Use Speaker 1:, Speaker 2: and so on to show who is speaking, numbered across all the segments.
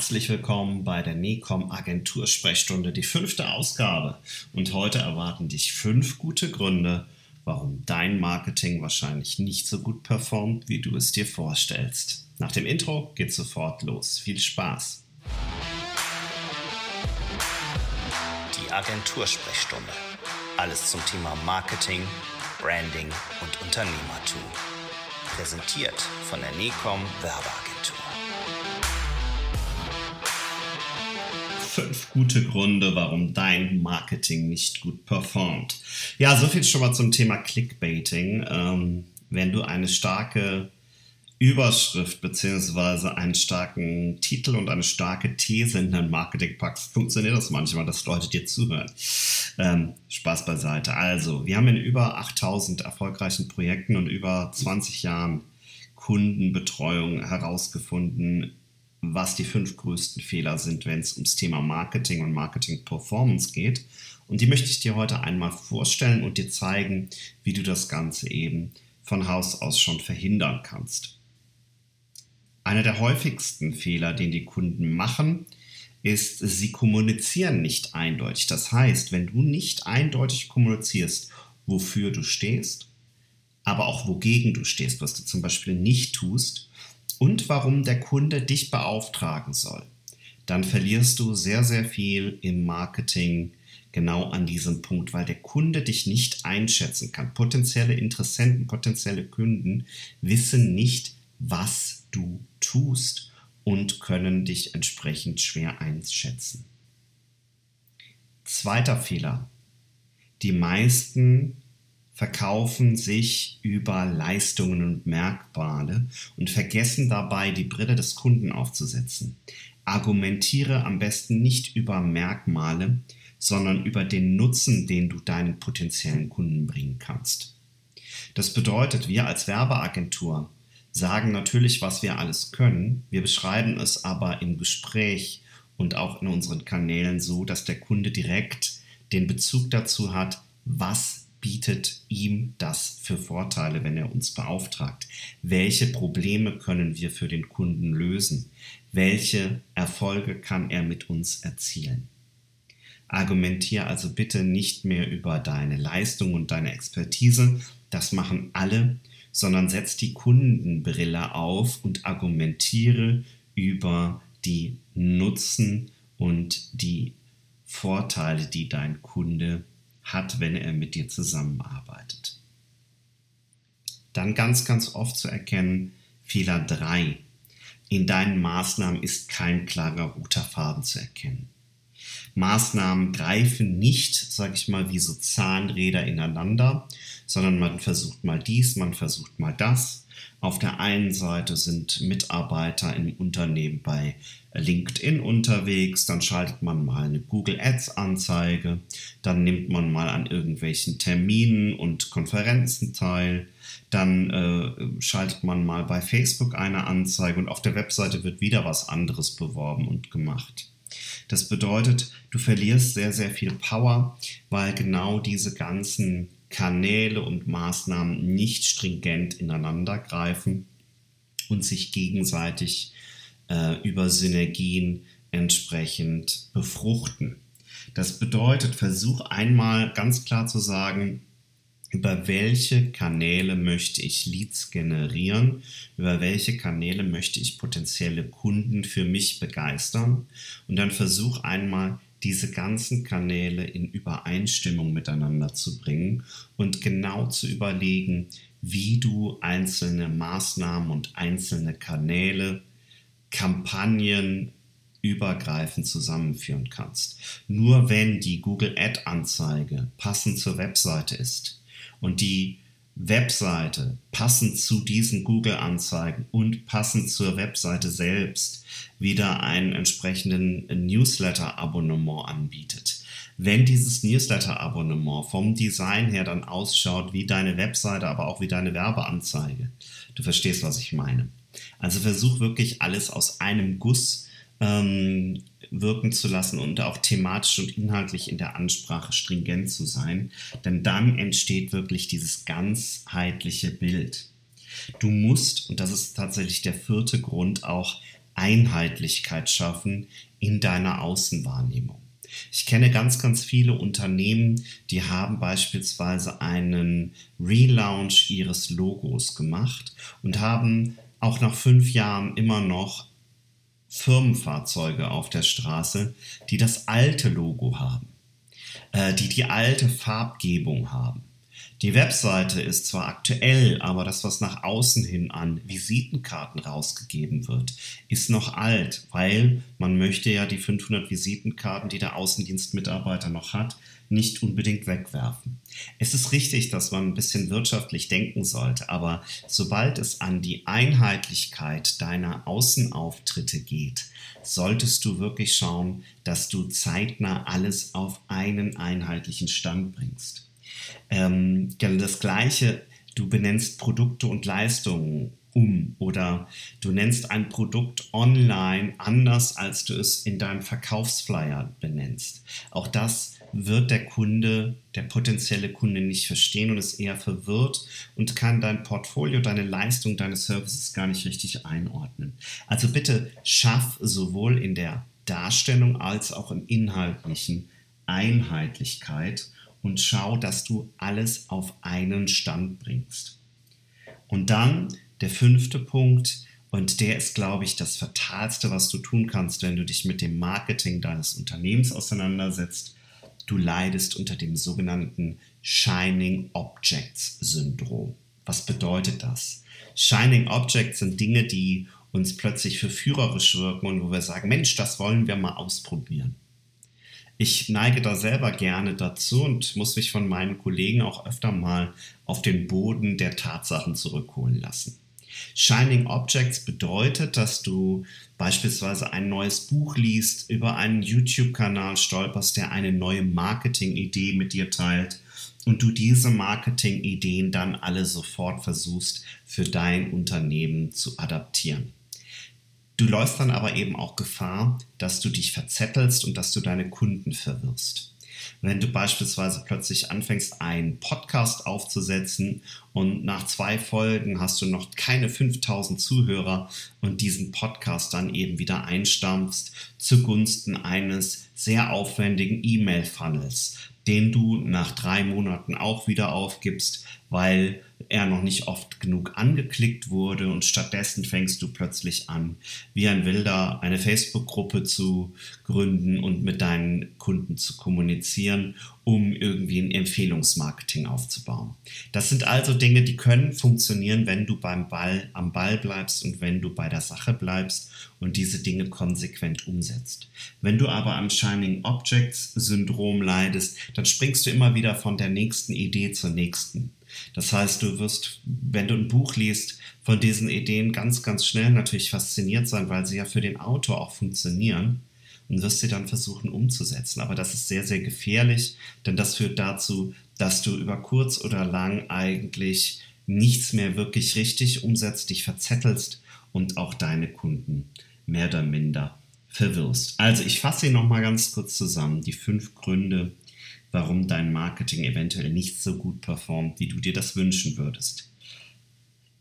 Speaker 1: Herzlich willkommen bei der NECOM Agentursprechstunde, die fünfte Ausgabe. Und heute erwarten dich fünf gute Gründe, warum dein Marketing wahrscheinlich nicht so gut performt, wie du es dir vorstellst. Nach dem Intro geht's sofort los. Viel Spaß!
Speaker 2: Die Agentursprechstunde. Alles zum Thema Marketing, Branding und Unternehmertum. Präsentiert von der NECOM Werbeagentur.
Speaker 1: Fünf gute Gründe, warum dein Marketing nicht gut performt. Ja, so viel schon mal zum Thema Clickbaiting. Ähm, wenn du eine starke Überschrift beziehungsweise einen starken Titel und eine starke These in dein Marketing packst, funktioniert das manchmal, dass Leute dir zuhören. Ähm, Spaß beiseite. Also, wir haben in über 8000 erfolgreichen Projekten und über 20 Jahren Kundenbetreuung herausgefunden, was die fünf größten Fehler sind, wenn es ums Thema Marketing und Marketing Performance geht. Und die möchte ich dir heute einmal vorstellen und dir zeigen, wie du das Ganze eben von Haus aus schon verhindern kannst. Einer der häufigsten Fehler, den die Kunden machen, ist, sie kommunizieren nicht eindeutig. Das heißt, wenn du nicht eindeutig kommunizierst, wofür du stehst, aber auch wogegen du stehst, was du zum Beispiel nicht tust, und warum der Kunde dich beauftragen soll, dann verlierst du sehr, sehr viel im Marketing genau an diesem Punkt, weil der Kunde dich nicht einschätzen kann. Potenzielle Interessenten, potenzielle Kunden wissen nicht, was du tust und können dich entsprechend schwer einschätzen. Zweiter Fehler. Die meisten verkaufen sich über Leistungen und Merkmale und vergessen dabei, die Brille des Kunden aufzusetzen. Argumentiere am besten nicht über Merkmale, sondern über den Nutzen, den du deinen potenziellen Kunden bringen kannst. Das bedeutet, wir als Werbeagentur sagen natürlich, was wir alles können, wir beschreiben es aber im Gespräch und auch in unseren Kanälen so, dass der Kunde direkt den Bezug dazu hat, was bietet ihm das für Vorteile, wenn er uns beauftragt? Welche Probleme können wir für den Kunden lösen? Welche Erfolge kann er mit uns erzielen? Argumentier also bitte nicht mehr über deine Leistung und deine Expertise, das machen alle, sondern setz die Kundenbrille auf und argumentiere über die Nutzen und die Vorteile, die dein Kunde hat, wenn er mit dir zusammenarbeitet. Dann ganz, ganz oft zu erkennen, Fehler 3. In deinen Maßnahmen ist kein klarer roter Faden zu erkennen. Maßnahmen greifen nicht, sage ich mal, wie so Zahnräder ineinander, sondern man versucht mal dies, man versucht mal das. Auf der einen Seite sind Mitarbeiter im Unternehmen bei LinkedIn unterwegs, dann schaltet man mal eine Google Ads Anzeige, dann nimmt man mal an irgendwelchen Terminen und Konferenzen teil, dann äh, schaltet man mal bei Facebook eine Anzeige und auf der Webseite wird wieder was anderes beworben und gemacht. Das bedeutet, du verlierst sehr, sehr viel Power, weil genau diese ganzen Kanäle und Maßnahmen nicht stringent ineinander greifen und sich gegenseitig äh, über Synergien entsprechend befruchten. Das bedeutet, versuch einmal ganz klar zu sagen, über welche Kanäle möchte ich Leads generieren, über welche Kanäle möchte ich potenzielle Kunden für mich begeistern und dann versuch einmal diese ganzen Kanäle in Übereinstimmung miteinander zu bringen und genau zu überlegen, wie du einzelne Maßnahmen und einzelne Kanäle, Kampagnen übergreifend zusammenführen kannst. Nur wenn die Google Ad-Anzeige passend zur Webseite ist und die Webseite passend zu diesen Google-Anzeigen und passend zur Webseite selbst wieder einen entsprechenden Newsletter-Abonnement anbietet. Wenn dieses Newsletter-Abonnement vom Design her dann ausschaut wie deine Webseite, aber auch wie deine Werbeanzeige, du verstehst, was ich meine. Also versuch wirklich alles aus einem Guss ähm, wirken zu lassen und auch thematisch und inhaltlich in der Ansprache stringent zu sein, denn dann entsteht wirklich dieses ganzheitliche Bild. Du musst, und das ist tatsächlich der vierte Grund, auch Einheitlichkeit schaffen in deiner Außenwahrnehmung. Ich kenne ganz, ganz viele Unternehmen, die haben beispielsweise einen Relaunch ihres Logos gemacht und haben auch nach fünf Jahren immer noch Firmenfahrzeuge auf der Straße, die das alte Logo haben, äh, die die alte Farbgebung haben. Die Webseite ist zwar aktuell, aber das, was nach außen hin an Visitenkarten rausgegeben wird, ist noch alt, weil man möchte ja die 500 Visitenkarten, die der Außendienstmitarbeiter noch hat, nicht unbedingt wegwerfen. Es ist richtig, dass man ein bisschen wirtschaftlich denken sollte, aber sobald es an die Einheitlichkeit deiner Außenauftritte geht, solltest du wirklich schauen, dass du zeitnah alles auf einen einheitlichen Stand bringst. Ähm, das gleiche, du benennst Produkte und Leistungen um oder du nennst ein Produkt online anders, als du es in deinem Verkaufsflyer benennst. Auch das wird der Kunde, der potenzielle Kunde nicht verstehen und ist eher verwirrt und kann dein Portfolio, deine Leistung, deine Services gar nicht richtig einordnen. Also bitte schaff sowohl in der Darstellung als auch im Inhaltlichen Einheitlichkeit und schau, dass du alles auf einen Stand bringst. Und dann der fünfte Punkt, und der ist, glaube ich, das Fatalste, was du tun kannst, wenn du dich mit dem Marketing deines Unternehmens auseinandersetzt. Du leidest unter dem sogenannten Shining Objects Syndrom. Was bedeutet das? Shining Objects sind Dinge, die uns plötzlich verführerisch wirken und wo wir sagen, Mensch, das wollen wir mal ausprobieren. Ich neige da selber gerne dazu und muss mich von meinen Kollegen auch öfter mal auf den Boden der Tatsachen zurückholen lassen. Shining Objects bedeutet, dass du beispielsweise ein neues Buch liest, über einen YouTube-Kanal stolperst, der eine neue Marketing-Idee mit dir teilt und du diese Marketing-Ideen dann alle sofort versuchst für dein Unternehmen zu adaptieren. Du läufst dann aber eben auch Gefahr, dass du dich verzettelst und dass du deine Kunden verwirrst. Wenn du beispielsweise plötzlich anfängst, einen Podcast aufzusetzen und nach zwei Folgen hast du noch keine 5000 Zuhörer und diesen Podcast dann eben wieder einstampfst zugunsten eines sehr aufwendigen E-Mail-Funnels, den du nach drei Monaten auch wieder aufgibst, weil er noch nicht oft genug angeklickt wurde und stattdessen fängst du plötzlich an, wie ein Wilder eine Facebook-Gruppe zu gründen und mit deinen Kunden zu kommunizieren, um irgendwie ein Empfehlungsmarketing aufzubauen. Das sind also Dinge, die können funktionieren, wenn du beim Ball am Ball bleibst und wenn du bei der Sache bleibst und diese Dinge konsequent umsetzt. Wenn du aber am Shining Objects Syndrom leidest, dann springst du immer wieder von der nächsten Idee zur nächsten. Das heißt, du wirst, wenn du ein Buch liest, von diesen Ideen ganz, ganz schnell natürlich fasziniert sein, weil sie ja für den Autor auch funktionieren und wirst sie dann versuchen umzusetzen. Aber das ist sehr, sehr gefährlich, denn das führt dazu, dass du über kurz oder lang eigentlich nichts mehr wirklich richtig umsetzt, dich verzettelst und auch deine Kunden mehr oder minder verwirrst. Also ich fasse sie nochmal ganz kurz zusammen. Die fünf Gründe, warum dein Marketing eventuell nicht so gut performt, wie du dir das wünschen würdest.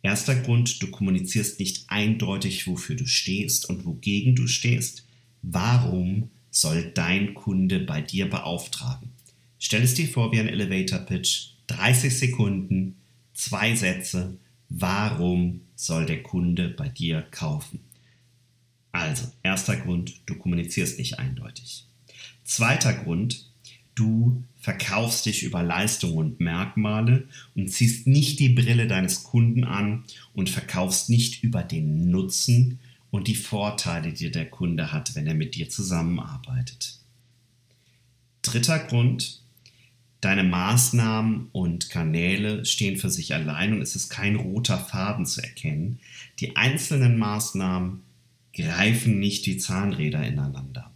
Speaker 1: Erster Grund, du kommunizierst nicht eindeutig, wofür du stehst und wogegen du stehst. Warum soll dein Kunde bei dir beauftragen? Stell es dir vor wie ein Elevator Pitch, 30 Sekunden, zwei Sätze. Warum soll der Kunde bei dir kaufen? Also, erster Grund, du kommunizierst nicht eindeutig. Zweiter Grund, Du verkaufst dich über Leistung und Merkmale und ziehst nicht die Brille deines Kunden an und verkaufst nicht über den Nutzen und die Vorteile, die der Kunde hat, wenn er mit dir zusammenarbeitet. Dritter Grund, deine Maßnahmen und Kanäle stehen für sich allein und es ist kein roter Faden zu erkennen. Die einzelnen Maßnahmen greifen nicht wie Zahnräder ineinander.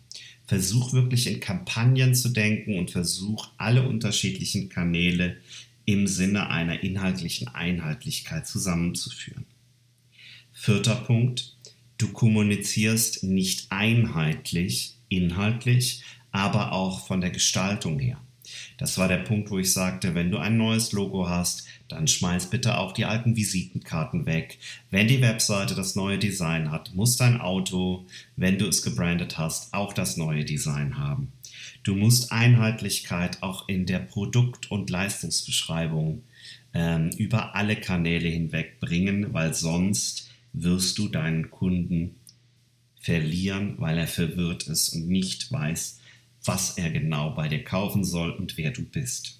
Speaker 1: Versuch wirklich in Kampagnen zu denken und versuch alle unterschiedlichen Kanäle im Sinne einer inhaltlichen Einheitlichkeit zusammenzuführen. Vierter Punkt, du kommunizierst nicht einheitlich, inhaltlich, aber auch von der Gestaltung her. Das war der Punkt, wo ich sagte, wenn du ein neues Logo hast, dann schmeiß bitte auch die alten Visitenkarten weg. Wenn die Webseite das neue Design hat, muss dein Auto, wenn du es gebrandet hast, auch das neue Design haben. Du musst Einheitlichkeit auch in der Produkt- und Leistungsbeschreibung ähm, über alle Kanäle hinweg bringen, weil sonst wirst du deinen Kunden verlieren, weil er verwirrt ist und nicht weiß, was er genau bei dir kaufen soll und wer du bist.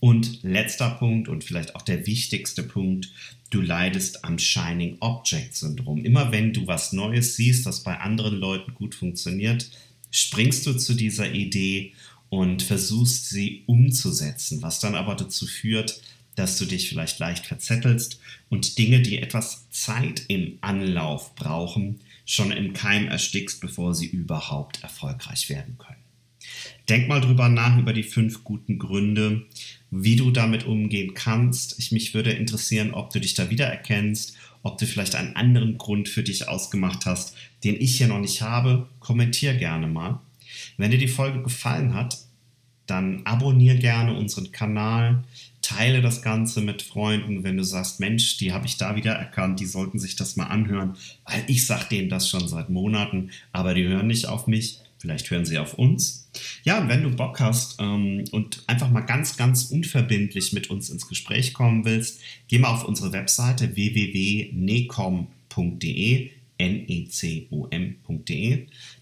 Speaker 1: Und letzter Punkt und vielleicht auch der wichtigste Punkt, du leidest am Shining Object Syndrom. Immer wenn du was Neues siehst, das bei anderen Leuten gut funktioniert, springst du zu dieser Idee und versuchst sie umzusetzen, was dann aber dazu führt, dass du dich vielleicht leicht verzettelst und Dinge, die etwas Zeit im Anlauf brauchen, schon im Keim erstickst, bevor sie überhaupt erfolgreich werden können. Denk mal drüber nach über die fünf guten Gründe, wie du damit umgehen kannst. Ich, mich würde interessieren, ob du dich da wiedererkennst, ob du vielleicht einen anderen Grund für dich ausgemacht hast, den ich hier noch nicht habe. Kommentier gerne mal. Wenn dir die Folge gefallen hat, dann abonniere gerne unseren Kanal, teile das Ganze mit Freunden, wenn du sagst, Mensch, die habe ich da wieder erkannt, die sollten sich das mal anhören, weil ich sage denen das schon seit Monaten, aber die hören nicht auf mich. Vielleicht hören sie auf uns. Ja, und wenn du Bock hast ähm, und einfach mal ganz, ganz unverbindlich mit uns ins Gespräch kommen willst, geh mal auf unsere Webseite www.necom.de necom.de.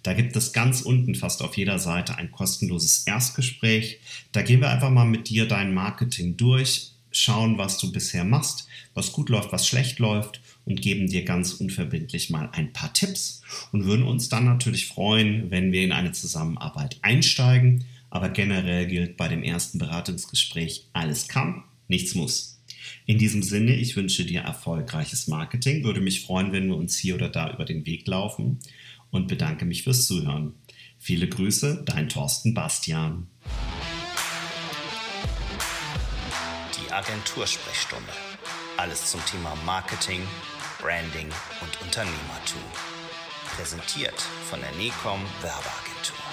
Speaker 1: Da gibt es ganz unten fast auf jeder Seite ein kostenloses Erstgespräch. Da gehen wir einfach mal mit dir dein Marketing durch, schauen, was du bisher machst, was gut läuft, was schlecht läuft und geben dir ganz unverbindlich mal ein paar Tipps und würden uns dann natürlich freuen, wenn wir in eine Zusammenarbeit einsteigen. Aber generell gilt bei dem ersten Beratungsgespräch, alles kann, nichts muss. In diesem Sinne, ich wünsche dir erfolgreiches Marketing, würde mich freuen, wenn wir uns hier oder da über den Weg laufen und bedanke mich fürs Zuhören. Viele Grüße, dein Thorsten Bastian.
Speaker 2: Die Agentursprechstunde. Alles zum Thema Marketing, Branding und Unternehmertum. Präsentiert von der NECOM Werbeagentur.